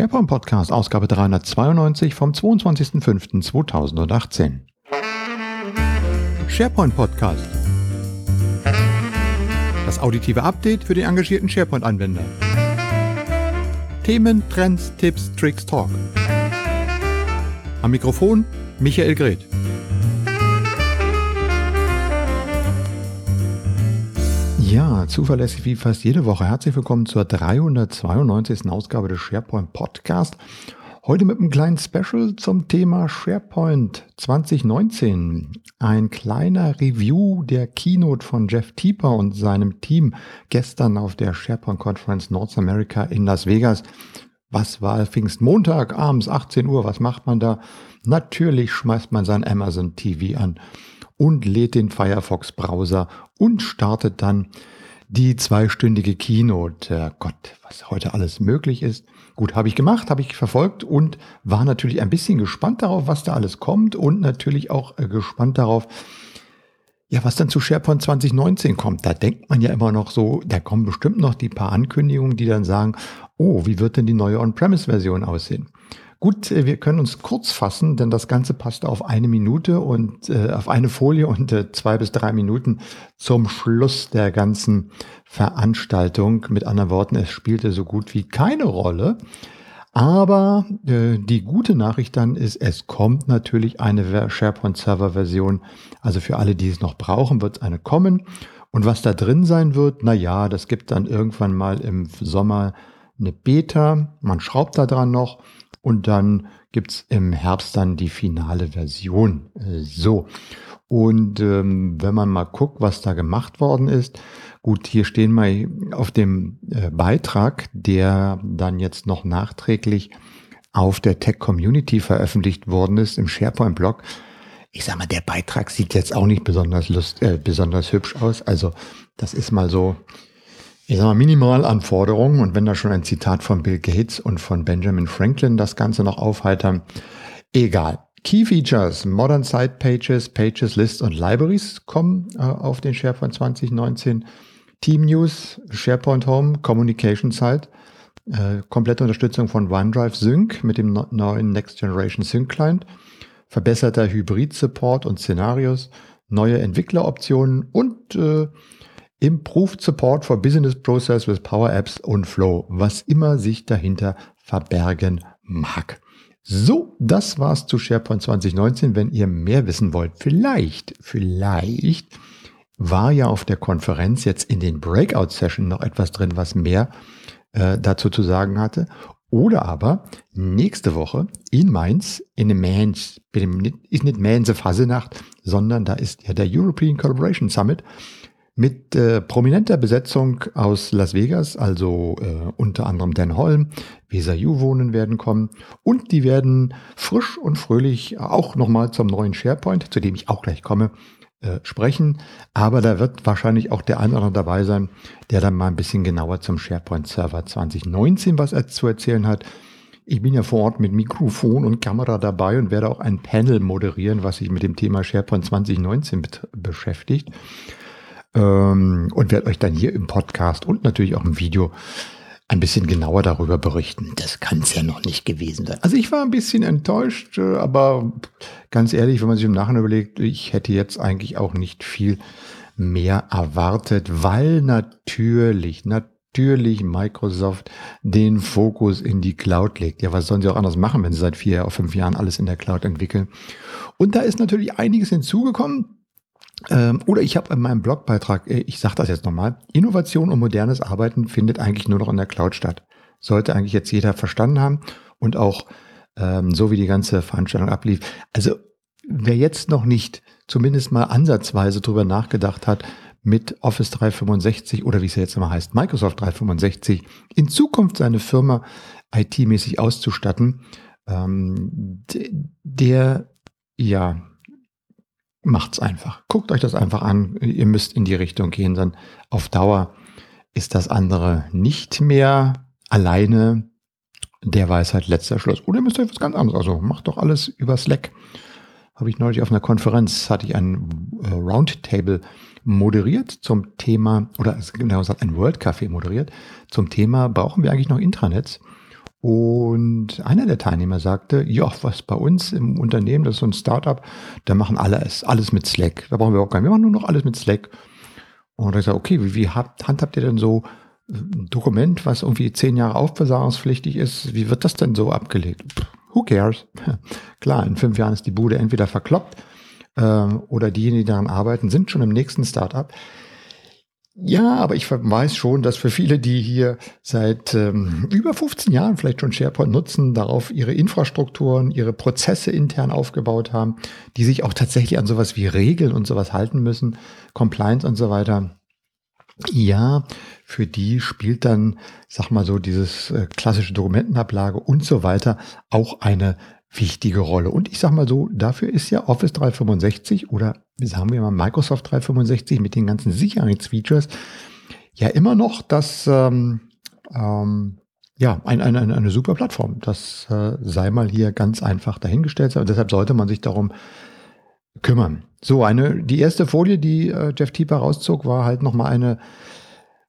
SharePoint Podcast, Ausgabe 392 vom 22.05.2018. SharePoint Podcast. Das auditive Update für den engagierten SharePoint-Anwender. Themen, Trends, Tipps, Tricks, Talk. Am Mikrofon Michael Greth. Ja, zuverlässig wie fast jede Woche. Herzlich willkommen zur 392. Ausgabe des SharePoint Podcast. Heute mit einem kleinen Special zum Thema SharePoint 2019. Ein kleiner Review der Keynote von Jeff Tieper und seinem Team gestern auf der SharePoint Conference North America in Las Vegas. Was war Pfingstmontag abends 18 Uhr? Was macht man da? Natürlich schmeißt man sein Amazon TV an und lädt den Firefox Browser und startet dann die zweistündige Keynote. Gott, was heute alles möglich ist. Gut, habe ich gemacht, habe ich verfolgt und war natürlich ein bisschen gespannt darauf, was da alles kommt und natürlich auch äh, gespannt darauf, ja, was dann zu SharePoint 2019 kommt. Da denkt man ja immer noch so, da kommen bestimmt noch die paar Ankündigungen, die dann sagen, oh, wie wird denn die neue On-Premise-Version aussehen? Gut, äh, wir können uns kurz fassen, denn das Ganze passte auf eine Minute und äh, auf eine Folie und äh, zwei bis drei Minuten zum Schluss der ganzen Veranstaltung. Mit anderen Worten, es spielte so gut wie keine Rolle. Aber äh, die gute Nachricht dann ist, es kommt natürlich eine SharePoint Server Version. Also für alle, die es noch brauchen, wird es eine kommen. Und was da drin sein wird, na ja, das gibt dann irgendwann mal im Sommer eine Beta. Man schraubt da dran noch und dann gibt's im Herbst dann die finale Version. Äh, so. Und ähm, wenn man mal guckt, was da gemacht worden ist, gut, hier stehen mal auf dem äh, Beitrag, der dann jetzt noch nachträglich auf der Tech Community veröffentlicht worden ist, im SharePoint-Blog. Ich sag mal, der Beitrag sieht jetzt auch nicht besonders lust, äh, besonders hübsch aus. Also das ist mal so ich sag mal, Minimalanforderungen. Und wenn da schon ein Zitat von Bill Gates und von Benjamin Franklin das Ganze noch aufheitern, egal. Key Features, Modern Site Pages, Pages, Lists und Libraries kommen äh, auf den SharePoint 2019. Team News, SharePoint Home, Communication Site, äh, komplette Unterstützung von OneDrive Sync mit dem neuen Next Generation Sync Client, verbesserter Hybrid-Support und Szenarios, neue Entwickleroptionen und äh, Improved Support for Business Process with Power Apps und Flow, was immer sich dahinter verbergen mag. So, das war's zu SharePoint 2019. Wenn ihr mehr wissen wollt, vielleicht, vielleicht war ja auf der Konferenz jetzt in den Breakout-Session noch etwas drin, was mehr äh, dazu zu sagen hatte. Oder aber nächste Woche in Mainz, in dem Mainz, ist nicht Mainz Fasenacht, sondern da ist ja der European Collaboration Summit mit äh, prominenter Besetzung aus Las Vegas, also äh, unter anderem Dan Holm, Visa Yu wohnen werden kommen und die werden frisch und fröhlich auch nochmal zum neuen SharePoint, zu dem ich auch gleich komme, äh, sprechen. Aber da wird wahrscheinlich auch der andere dabei sein, der dann mal ein bisschen genauer zum SharePoint Server 2019 was er zu erzählen hat. Ich bin ja vor Ort mit Mikrofon und Kamera dabei und werde auch ein Panel moderieren, was sich mit dem Thema SharePoint 2019 beschäftigt ähm, und werde euch dann hier im Podcast und natürlich auch im Video ein bisschen genauer darüber berichten. Das kann es ja noch nicht gewesen sein. Also ich war ein bisschen enttäuscht, äh, aber ganz ehrlich, wenn man sich im Nachhinein überlegt, ich hätte jetzt eigentlich auch nicht viel mehr erwartet, weil natürlich, natürlich Microsoft den Fokus in die Cloud legt. Ja, was sollen sie auch anders machen, wenn sie seit vier oder fünf Jahren alles in der Cloud entwickeln? Und da ist natürlich einiges hinzugekommen. Ähm, oder ich habe in meinem Blogbeitrag, äh, ich sage das jetzt nochmal, Innovation und modernes Arbeiten findet eigentlich nur noch in der Cloud statt. Sollte eigentlich jetzt jeder verstanden haben und auch ähm, so wie die ganze Veranstaltung ablief. Also wer jetzt noch nicht zumindest mal ansatzweise drüber nachgedacht hat, mit Office 365 oder wie es jetzt immer heißt, Microsoft 365 in Zukunft seine Firma IT-mäßig auszustatten, ähm, der ja macht's einfach. Guckt euch das einfach an. Ihr müsst in die Richtung gehen, dann auf Dauer ist das andere nicht mehr alleine der Weisheit letzter Schluss. Oder ihr müsst euch was ganz anderes. Also macht doch alles über Slack. Habe ich neulich auf einer Konferenz, hatte ich ein äh, Roundtable moderiert zum Thema, oder genau gesagt ein World Café moderiert, zum Thema, brauchen wir eigentlich noch Intranets? Und einer der Teilnehmer sagte, ja, was bei uns im Unternehmen, das ist so ein Startup, da machen alle es, alles mit Slack. Da brauchen wir auch nicht, wir machen nur noch alles mit Slack. Und ich sage, okay, wie, wie habt, handhabt ihr denn so ein Dokument, was irgendwie zehn Jahre aufbewahrungspflichtig ist? Wie wird das denn so abgelegt? Who cares? Klar, in fünf Jahren ist die Bude entweder verkloppt äh, oder diejenigen, die daran arbeiten, sind schon im nächsten Startup. Ja, aber ich weiß schon, dass für viele, die hier seit ähm, über 15 Jahren vielleicht schon SharePoint nutzen, darauf ihre Infrastrukturen, ihre Prozesse intern aufgebaut haben, die sich auch tatsächlich an sowas wie Regeln und sowas halten müssen, Compliance und so weiter. Ja, für die spielt dann, sag mal so, dieses äh, klassische Dokumentenablage und so weiter auch eine wichtige Rolle. Und ich sag mal so, dafür ist ja Office 365 oder sagen wir mal Microsoft 365 mit den ganzen Sicherheitsfeatures ja immer noch das ähm, ähm, ja ein, ein, eine, eine super Plattform. Das äh, sei mal hier ganz einfach dahingestellt. Und deshalb sollte man sich darum kümmern. So, eine, die erste Folie, die äh, Jeff Tieper rauszog, war halt nochmal eine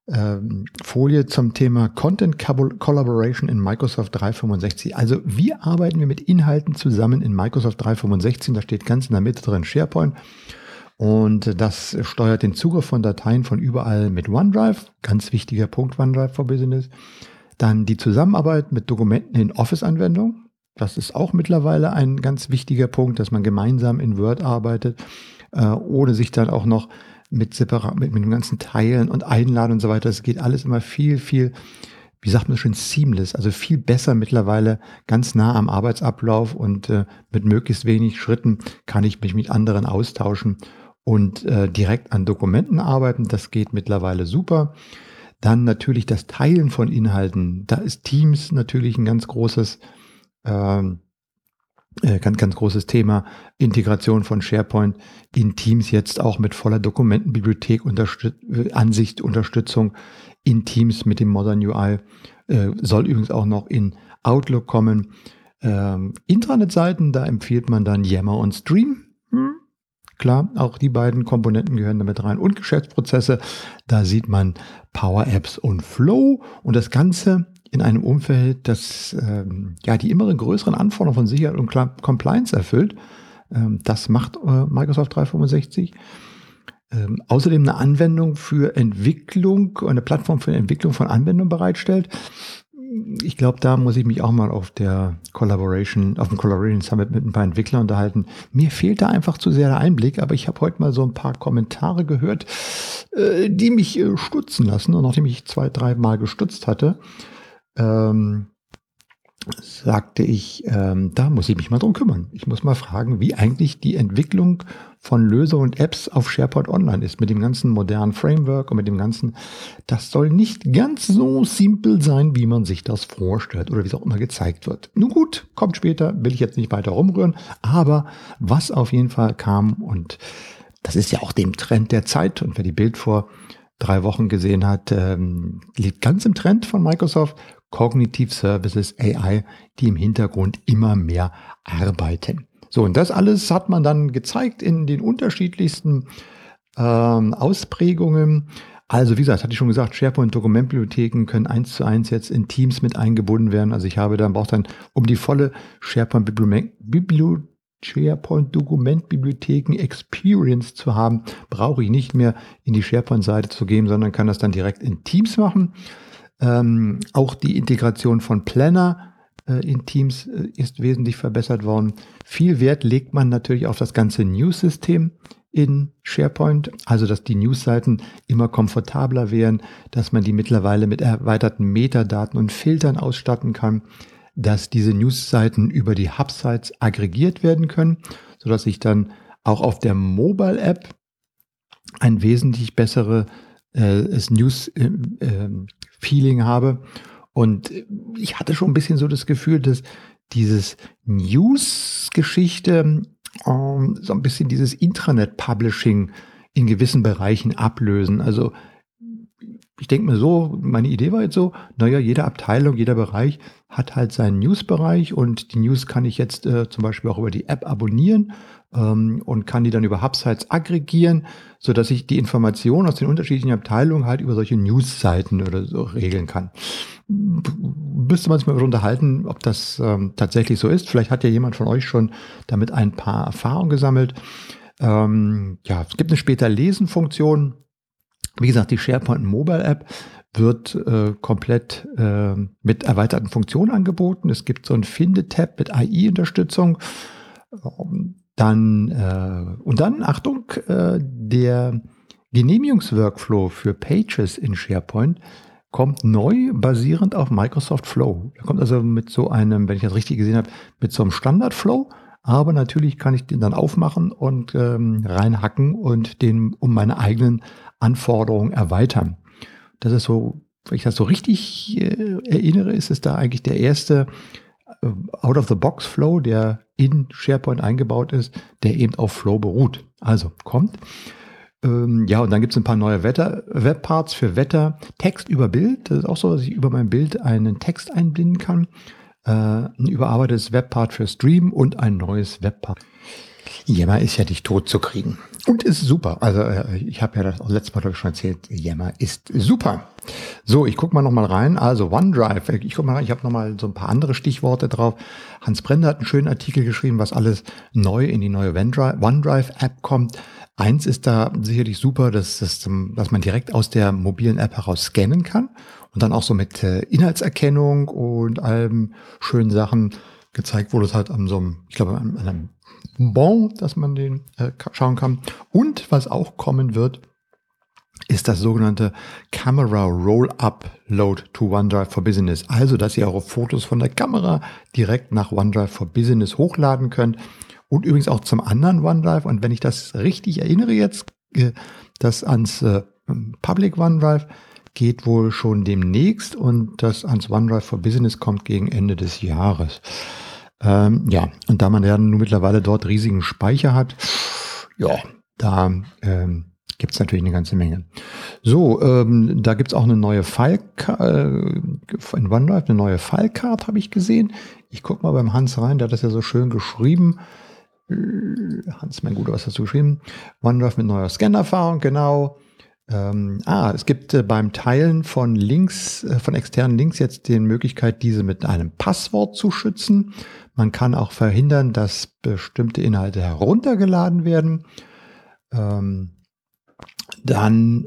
ähm, Folie zum Thema Content Collaboration in Microsoft 365. Also wie arbeiten wir mit Inhalten zusammen in Microsoft 365? Da steht ganz in der Mitte drin SharePoint. Und das steuert den Zugriff von Dateien von überall mit OneDrive. Ganz wichtiger Punkt OneDrive for Business. Dann die Zusammenarbeit mit Dokumenten in Office-Anwendungen. Das ist auch mittlerweile ein ganz wichtiger Punkt, dass man gemeinsam in Word arbeitet, äh, ohne sich dann auch noch mit separat, mit, mit den ganzen Teilen und Einladen und so weiter. Es geht alles immer viel, viel, wie sagt man schon, seamless, also viel besser mittlerweile ganz nah am Arbeitsablauf und äh, mit möglichst wenig Schritten kann ich mich mit anderen austauschen und äh, direkt an Dokumenten arbeiten. Das geht mittlerweile super. Dann natürlich das Teilen von Inhalten. Da ist Teams natürlich ein ganz großes ähm, äh, ganz, ganz großes Thema, Integration von SharePoint in Teams jetzt auch mit voller Dokumentenbibliothek, Unterstüt äh, Ansicht, Unterstützung in Teams mit dem Modern UI. Äh, soll übrigens auch noch in Outlook kommen. Ähm, Intranet-Seiten, da empfiehlt man dann Yammer und Stream. Hm. Klar, auch die beiden Komponenten gehören damit rein. Und Geschäftsprozesse, da sieht man Power Apps und Flow. Und das Ganze in einem Umfeld, das ähm, ja die immer größeren Anforderungen von Sicherheit und Compliance erfüllt. Ähm, das macht äh, Microsoft 365. Ähm, außerdem eine Anwendung für Entwicklung, eine Plattform für Entwicklung von Anwendungen bereitstellt. Ich glaube, da muss ich mich auch mal auf der Collaboration, auf dem Collaboration Summit mit ein paar Entwicklern unterhalten. Mir fehlt da einfach zu sehr der Einblick, aber ich habe heute mal so ein paar Kommentare gehört, äh, die mich äh, stutzen lassen. Und nachdem ich zwei, drei Mal gestutzt hatte, ähm, sagte ich, ähm, da muss ich mich mal drum kümmern. Ich muss mal fragen, wie eigentlich die Entwicklung von Lösungen und Apps auf SharePoint Online ist, mit dem ganzen modernen Framework und mit dem ganzen, das soll nicht ganz so simpel sein, wie man sich das vorstellt oder wie es auch immer gezeigt wird. Nun gut, kommt später, will ich jetzt nicht weiter rumrühren, aber was auf jeden Fall kam und das ist ja auch dem Trend der Zeit und wer die Bild vor drei Wochen gesehen hat, ähm, liegt ganz im Trend von Microsoft, Cognitive Services AI, die im Hintergrund immer mehr arbeiten. So, und das alles hat man dann gezeigt in den unterschiedlichsten ähm, Ausprägungen. Also, wie gesagt, hatte ich schon gesagt, SharePoint-Dokumentbibliotheken können eins zu eins jetzt in Teams mit eingebunden werden. Also ich habe dann, brauche dann, um die volle SharePoint-Bibliothek SharePoint-Dokumentbibliotheken Experience zu haben, brauche ich nicht mehr in die SharePoint-Seite zu gehen, sondern kann das dann direkt in Teams machen. Ähm, auch die Integration von Planner äh, in Teams äh, ist wesentlich verbessert worden. Viel Wert legt man natürlich auf das ganze News-System in SharePoint, also dass die News-Seiten immer komfortabler werden, dass man die mittlerweile mit erweiterten Metadaten und Filtern ausstatten kann, dass diese News-Seiten über die Hub-Sites aggregiert werden können, sodass ich dann auch auf der Mobile-App ein wesentlich besseres äh, News äh, äh, Feeling habe. Und ich hatte schon ein bisschen so das Gefühl, dass dieses News-Geschichte ähm, so ein bisschen dieses Intranet-Publishing in gewissen Bereichen ablösen. Also ich denke mir so, meine Idee war jetzt so, naja, jede Abteilung, jeder Bereich hat halt seinen News-Bereich und die News kann ich jetzt äh, zum Beispiel auch über die App abonnieren ähm, und kann die dann über Hubsites aggregieren, so dass ich die Informationen aus den unterschiedlichen Abteilungen halt über solche News-Seiten oder so regeln kann. müsste man sich mal unterhalten, ob das ähm, tatsächlich so ist. Vielleicht hat ja jemand von euch schon damit ein paar Erfahrungen gesammelt. Ähm, ja, es gibt eine später Lesen-Funktion. Wie gesagt, die SharePoint Mobile App wird äh, komplett äh, mit erweiterten Funktionen angeboten. Es gibt so ein Finde-Tab mit AI-Unterstützung. Ähm, dann äh, und dann Achtung, äh, der Genehmigungsworkflow für Pages in SharePoint kommt neu basierend auf Microsoft Flow. Er kommt also mit so einem, wenn ich das richtig gesehen habe, mit so einem Standard-Flow. Aber natürlich kann ich den dann aufmachen und ähm, reinhacken und den um meine eigenen Anforderungen erweitern. Das ist so, wenn ich das so richtig äh, erinnere, ist es da eigentlich der erste äh, Out-of-the-Box-Flow, der in SharePoint eingebaut ist, der eben auf Flow beruht. Also kommt. Ähm, ja, und dann gibt es ein paar neue Wetter, Webparts für Wetter. Text über Bild. Das ist auch so, dass ich über mein Bild einen Text einbinden kann. Äh, ein überarbeitetes Webpart für Stream und ein neues Webpart. Yammer ist ja nicht tot zu kriegen. Und ist super. Also äh, ich habe ja das auch letztes Mal ich, schon erzählt, Yammer ist super. So, ich gucke mal nochmal rein. Also OneDrive, ich guck mal rein, ich habe nochmal so ein paar andere Stichworte drauf. Hans Brender hat einen schönen Artikel geschrieben, was alles neu in die neue OneDrive-App kommt. Eins ist da sicherlich super, dass, dass, dass man direkt aus der mobilen App heraus scannen kann und dann auch so mit äh, Inhaltserkennung und allem schönen Sachen gezeigt wurde. Es halt an so einem, ich glaube, an einem Bon, dass man den äh, schauen kann. Und was auch kommen wird, ist das sogenannte Camera Roll-Up Load to OneDrive for Business. Also, dass ihr eure Fotos von der Kamera direkt nach OneDrive for Business hochladen könnt. Und übrigens auch zum anderen OneDrive. Und wenn ich das richtig erinnere jetzt, äh, das ans äh, Public OneDrive geht wohl schon demnächst und das ans OneDrive for Business kommt gegen Ende des Jahres. Ähm, ja, und da man ja nun mittlerweile dort riesigen Speicher hat, ja, da ähm, gibt es natürlich eine ganze Menge. So, ähm, da gibt es auch eine neue File, äh, in OneDrive eine neue Filecard, habe ich gesehen. Ich gucke mal beim Hans rein, der hat das ja so schön geschrieben. Äh, Hans, mein Guter, was hast du geschrieben? OneDrive mit neuer Scannerfahrung, genau. Ähm, ah, es gibt äh, beim Teilen von Links, äh, von externen Links jetzt die Möglichkeit, diese mit einem Passwort zu schützen. Man kann auch verhindern, dass bestimmte Inhalte heruntergeladen werden. Ähm, dann,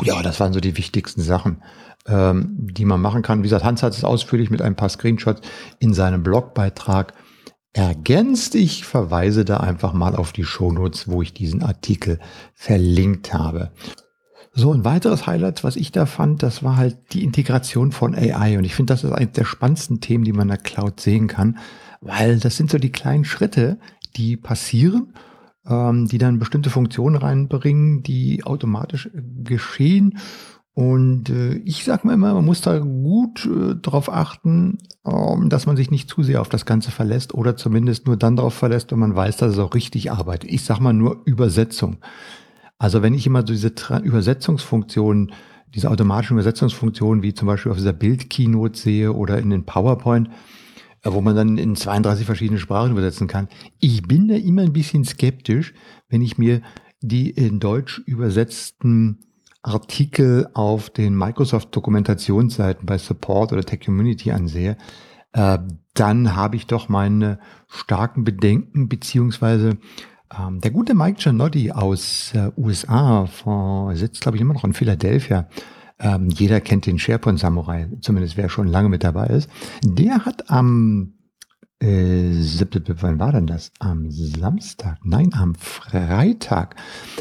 äh, ja, das waren so die wichtigsten Sachen, ähm, die man machen kann. Wie gesagt, Hans hat es ausführlich mit ein paar Screenshots in seinem Blogbeitrag ergänzt. Ich verweise da einfach mal auf die Shownotes, wo ich diesen Artikel verlinkt habe. So, ein weiteres Highlight, was ich da fand, das war halt die Integration von AI. Und ich finde, das ist eines der spannendsten Themen, die man in der Cloud sehen kann, weil das sind so die kleinen Schritte, die passieren, ähm, die dann bestimmte Funktionen reinbringen, die automatisch geschehen und äh, ich sage mir immer, man muss da gut äh, darauf achten, ähm, dass man sich nicht zu sehr auf das Ganze verlässt oder zumindest nur dann darauf verlässt, wenn man weiß, dass es auch richtig arbeitet. Ich sage mal nur Übersetzung. Also wenn ich immer diese Tra Übersetzungsfunktionen, diese automatischen Übersetzungsfunktionen, wie zum Beispiel auf dieser Bild-Keynote sehe oder in den PowerPoint, äh, wo man dann in 32 verschiedene Sprachen übersetzen kann. Ich bin da immer ein bisschen skeptisch, wenn ich mir die in Deutsch übersetzten Artikel auf den Microsoft-Dokumentationsseiten bei Support oder Tech Community ansehe, äh, dann habe ich doch meine starken Bedenken, beziehungsweise ähm, der gute Mike Giannotti aus äh, USA von, sitzt, glaube ich, immer noch in Philadelphia. Ähm, jeder kennt den SharePoint Samurai, zumindest wer schon lange mit dabei ist. Der hat am wann war denn das? Am Samstag? Nein, am Freitag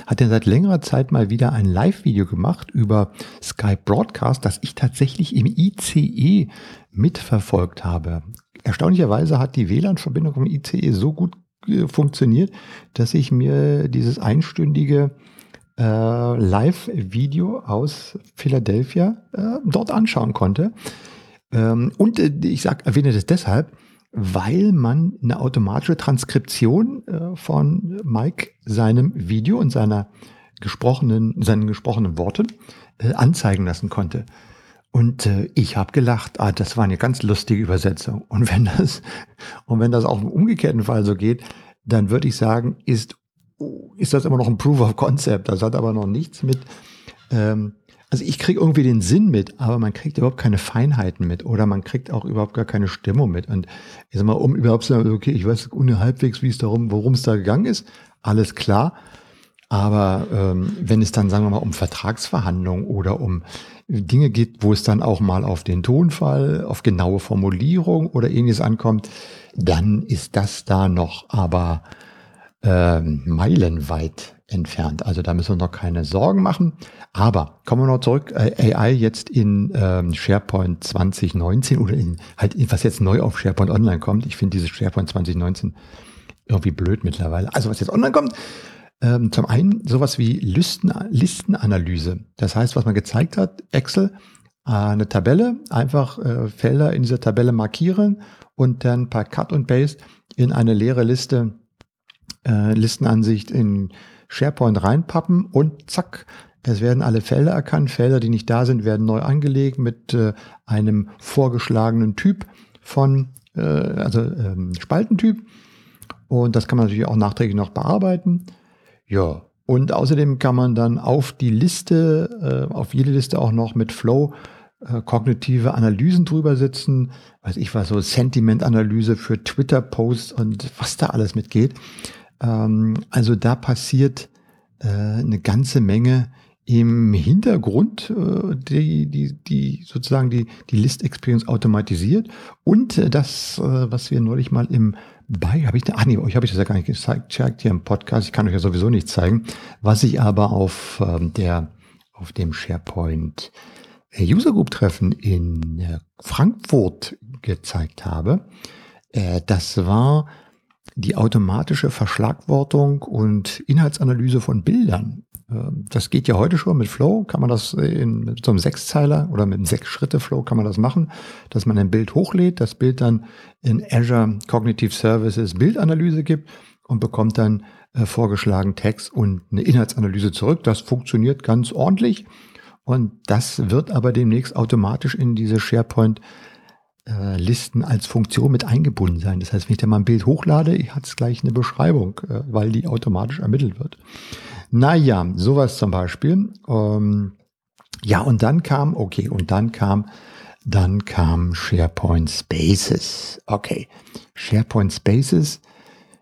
hat er seit längerer Zeit mal wieder ein Live-Video gemacht über Skype Broadcast, das ich tatsächlich im ICE mitverfolgt habe. Erstaunlicherweise hat die WLAN-Verbindung vom ICE so gut äh, funktioniert, dass ich mir dieses einstündige äh, Live-Video aus Philadelphia äh, dort anschauen konnte. Ähm, und äh, ich sag, erwähne das deshalb, weil man eine automatische Transkription äh, von Mike seinem Video und seiner gesprochenen, seinen gesprochenen Worten äh, anzeigen lassen konnte. Und äh, ich habe gelacht, ah, das war eine ganz lustige Übersetzung. Und wenn das, und wenn das auch im umgekehrten Fall so geht, dann würde ich sagen, ist, ist das immer noch ein Proof of Concept. Das hat aber noch nichts mit ähm, also ich kriege irgendwie den Sinn mit, aber man kriegt überhaupt keine Feinheiten mit oder man kriegt auch überhaupt gar keine Stimmung mit. Und ich sag mal, um überhaupt zu sagen, okay, ich weiß halbwegs, wie es darum, worum es da gegangen ist, alles klar. Aber ähm, wenn es dann, sagen wir mal, um Vertragsverhandlungen oder um Dinge geht, wo es dann auch mal auf den Tonfall, auf genaue Formulierung oder ähnliches ankommt, dann ist das da noch aber ähm, meilenweit entfernt. Also da müssen wir noch keine Sorgen machen. Aber kommen wir noch zurück, äh, AI jetzt in ähm, SharePoint 2019 oder in halt was jetzt neu auf SharePoint Online kommt. Ich finde dieses SharePoint 2019 irgendwie blöd mittlerweile. Also was jetzt online kommt, ähm, zum einen sowas wie Listen, Listenanalyse. Das heißt, was man gezeigt hat, Excel, äh, eine Tabelle, einfach äh, Felder in dieser Tabelle markieren und dann per Cut und Paste in eine leere Liste, äh, Listenansicht in SharePoint reinpappen und zack, es werden alle Felder erkannt. Felder, die nicht da sind, werden neu angelegt mit äh, einem vorgeschlagenen Typ von, äh, also ähm, Spaltentyp. Und das kann man natürlich auch nachträglich noch bearbeiten. Ja, und außerdem kann man dann auf die Liste, äh, auf jede Liste auch noch mit Flow äh, kognitive Analysen drüber setzen. Weiß ich was, so Sentiment-Analyse für Twitter-Posts und was da alles mitgeht. Ähm, also da passiert äh, eine ganze Menge im Hintergrund, äh, die, die, die sozusagen die, die List Experience automatisiert. Und äh, das, äh, was wir neulich mal im bei, habe ich, ach nee, euch habe ich das ja gar nicht gezeigt, hier im Podcast, ich kann euch ja sowieso nicht zeigen, was ich aber auf ähm, der, auf dem SharePoint äh, User Group Treffen in äh, Frankfurt gezeigt habe, äh, das war die automatische Verschlagwortung und Inhaltsanalyse von Bildern. Ähm, das geht ja heute schon mit Flow, kann man das in so einem Sechszeiler oder mit einem Sechs-Schritte-Flow kann man das machen, dass man ein Bild hochlädt, das Bild dann in Azure Cognitive Services Bildanalyse gibt und bekommt dann äh, vorgeschlagen Text und eine Inhaltsanalyse zurück. Das funktioniert ganz ordentlich und das wird aber demnächst automatisch in diese SharePoint äh, Listen als Funktion mit eingebunden sein. Das heißt, wenn ich da mal ein Bild hochlade, hat es gleich eine Beschreibung, äh, weil die automatisch ermittelt wird. Naja, sowas zum Beispiel. Ähm, ja, und dann kam, okay, und dann kam, dann kam SharePoint Spaces. Okay, SharePoint Spaces.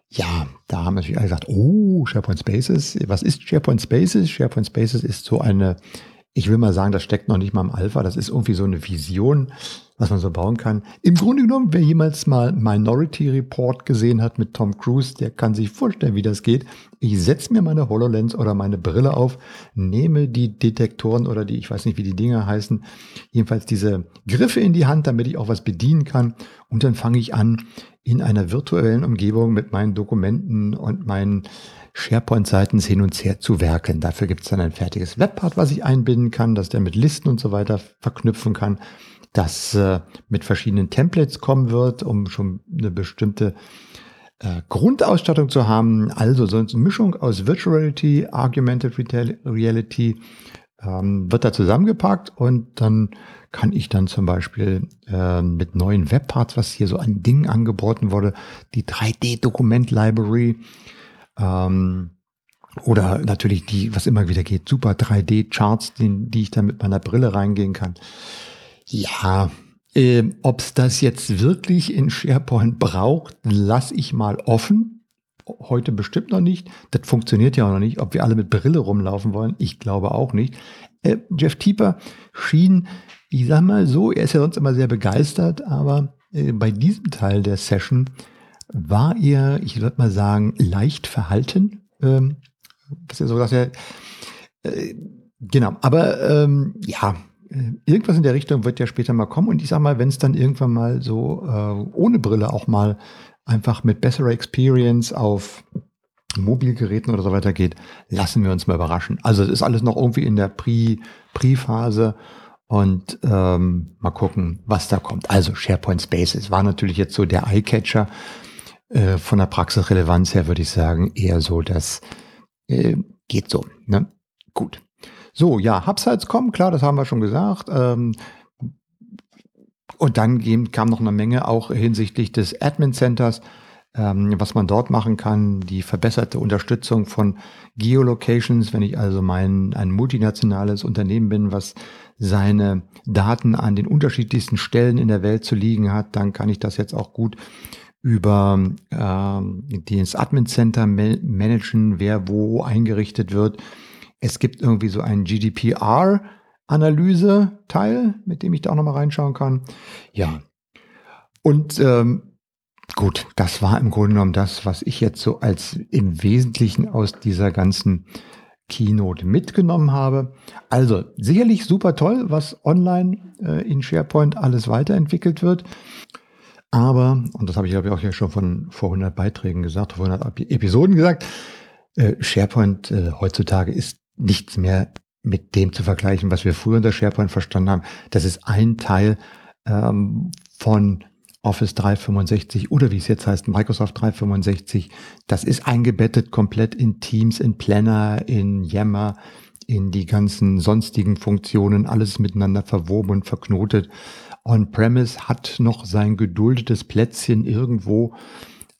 Ja, da haben natürlich alle gesagt, oh, SharePoint Spaces. Was ist SharePoint Spaces? SharePoint Spaces ist so eine, ich will mal sagen, das steckt noch nicht mal im Alpha. Das ist irgendwie so eine Vision was man so bauen kann. Im Grunde genommen, wer jemals mal Minority Report gesehen hat mit Tom Cruise, der kann sich vorstellen, wie das geht. Ich setze mir meine HoloLens oder meine Brille auf, nehme die Detektoren oder die, ich weiß nicht, wie die Dinger heißen, jedenfalls diese Griffe in die Hand, damit ich auch was bedienen kann. Und dann fange ich an, in einer virtuellen Umgebung mit meinen Dokumenten und meinen SharePoint-Seiten hin und her zu werkeln. Dafür gibt es dann ein fertiges Webpart, was ich einbinden kann, dass der mit Listen und so weiter verknüpfen kann das äh, mit verschiedenen Templates kommen wird, um schon eine bestimmte äh, Grundausstattung zu haben. Also so eine Mischung aus Virtual Reality, Augmented Reality ähm, wird da zusammengepackt und dann kann ich dann zum Beispiel äh, mit neuen Webparts, was hier so an Dingen angeboten wurde, die 3D-Dokument-Library ähm, oder natürlich die, was immer wieder geht, super 3D-Charts, die, ich dann mit meiner Brille reingehen kann. Ja, äh, ob es das jetzt wirklich in SharePoint braucht, lasse ich mal offen. Heute bestimmt noch nicht. Das funktioniert ja auch noch nicht. Ob wir alle mit Brille rumlaufen wollen, ich glaube auch nicht. Äh, Jeff Tieper schien, ich sag mal so, er ist ja sonst immer sehr begeistert, aber äh, bei diesem Teil der Session war er, ich würde mal sagen, leicht verhalten. Ähm, was er so gesagt hat. Äh, genau, aber ähm, ja, äh, irgendwas in der Richtung wird ja später mal kommen. Und ich sag mal, wenn es dann irgendwann mal so äh, ohne Brille auch mal einfach mit besserer Experience auf Mobilgeräten oder so weiter geht, lassen wir uns mal überraschen. Also es ist alles noch irgendwie in der Pre-Phase und ähm, mal gucken, was da kommt. Also SharePoint Spaces war natürlich jetzt so der Eyecatcher. Äh, von der Praxisrelevanz her würde ich sagen, eher so, das äh, geht so. Ne? Gut. So, ja, Hubsites kommen, klar, das haben wir schon gesagt. Ähm, und dann kam noch eine Menge auch hinsichtlich des Admin Centers. ähm, was man dort machen kann, die verbesserte Unterstützung von Geolocations, wenn ich also mein ein multinationales Unternehmen bin, was seine Daten an den unterschiedlichsten Stellen in der Welt zu liegen hat, dann kann ich das jetzt auch gut über ähm, das Admin Center managen, wer wo eingerichtet wird. Es gibt irgendwie so einen GDPR Analyse-Teil, mit dem ich da auch nochmal reinschauen kann. Ja. Und ähm, gut, das war im Grunde genommen das, was ich jetzt so als im Wesentlichen aus dieser ganzen Keynote mitgenommen habe. Also sicherlich super toll, was online äh, in SharePoint alles weiterentwickelt wird. Aber, und das habe ich glaube ich auch ja schon von vor 100 Beiträgen gesagt, vor 100 Episoden gesagt, äh, SharePoint äh, heutzutage ist nichts mehr mit dem zu vergleichen, was wir früher unter SharePoint verstanden haben. Das ist ein Teil ähm, von Office 365 oder wie es jetzt heißt, Microsoft 365. Das ist eingebettet komplett in Teams, in Planner, in Yammer, in die ganzen sonstigen Funktionen, alles miteinander verwoben und verknotet. On-Premise hat noch sein geduldetes Plätzchen irgendwo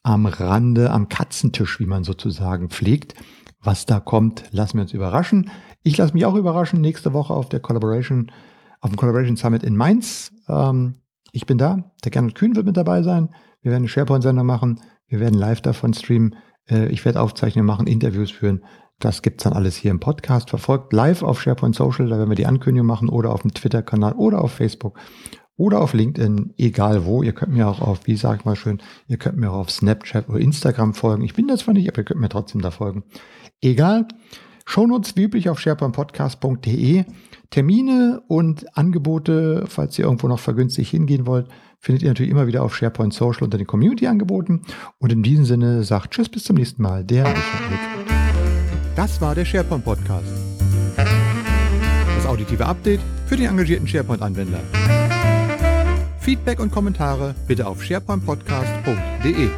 am Rande, am Katzentisch, wie man sozusagen pflegt. Was da kommt, lassen wir uns überraschen. Ich lasse mich auch überraschen nächste Woche auf der Collaboration, auf dem Collaboration Summit in Mainz. Ähm, ich bin da. Der Gernot Kühn wird mit dabei sein. Wir werden einen SharePoint-Sender machen. Wir werden live davon streamen. Äh, ich werde Aufzeichnungen machen, Interviews führen. Das gibt's dann alles hier im Podcast. Verfolgt live auf SharePoint Social. Da werden wir die Ankündigung machen oder auf dem Twitter-Kanal oder auf Facebook oder auf LinkedIn, egal wo. Ihr könnt mir auch auf, wie sag ich mal schön, ihr könnt mir auch auf Snapchat oder Instagram folgen. Ich bin das zwar nicht, aber ihr könnt mir trotzdem da folgen. Egal. Shownotes wie üblich auf sharepointpodcast.de. Termine und Angebote, falls ihr irgendwo noch vergünstigt hingehen wollt, findet ihr natürlich immer wieder auf SharePoint Social unter den Community-Angeboten. Und in diesem Sinne sagt Tschüss, bis zum nächsten Mal. Der Richard Nick. Das war der SharePoint Podcast. Das auditive Update für den engagierten SharePoint-Anwender. Feedback und Kommentare bitte auf sharepointpodcast.de.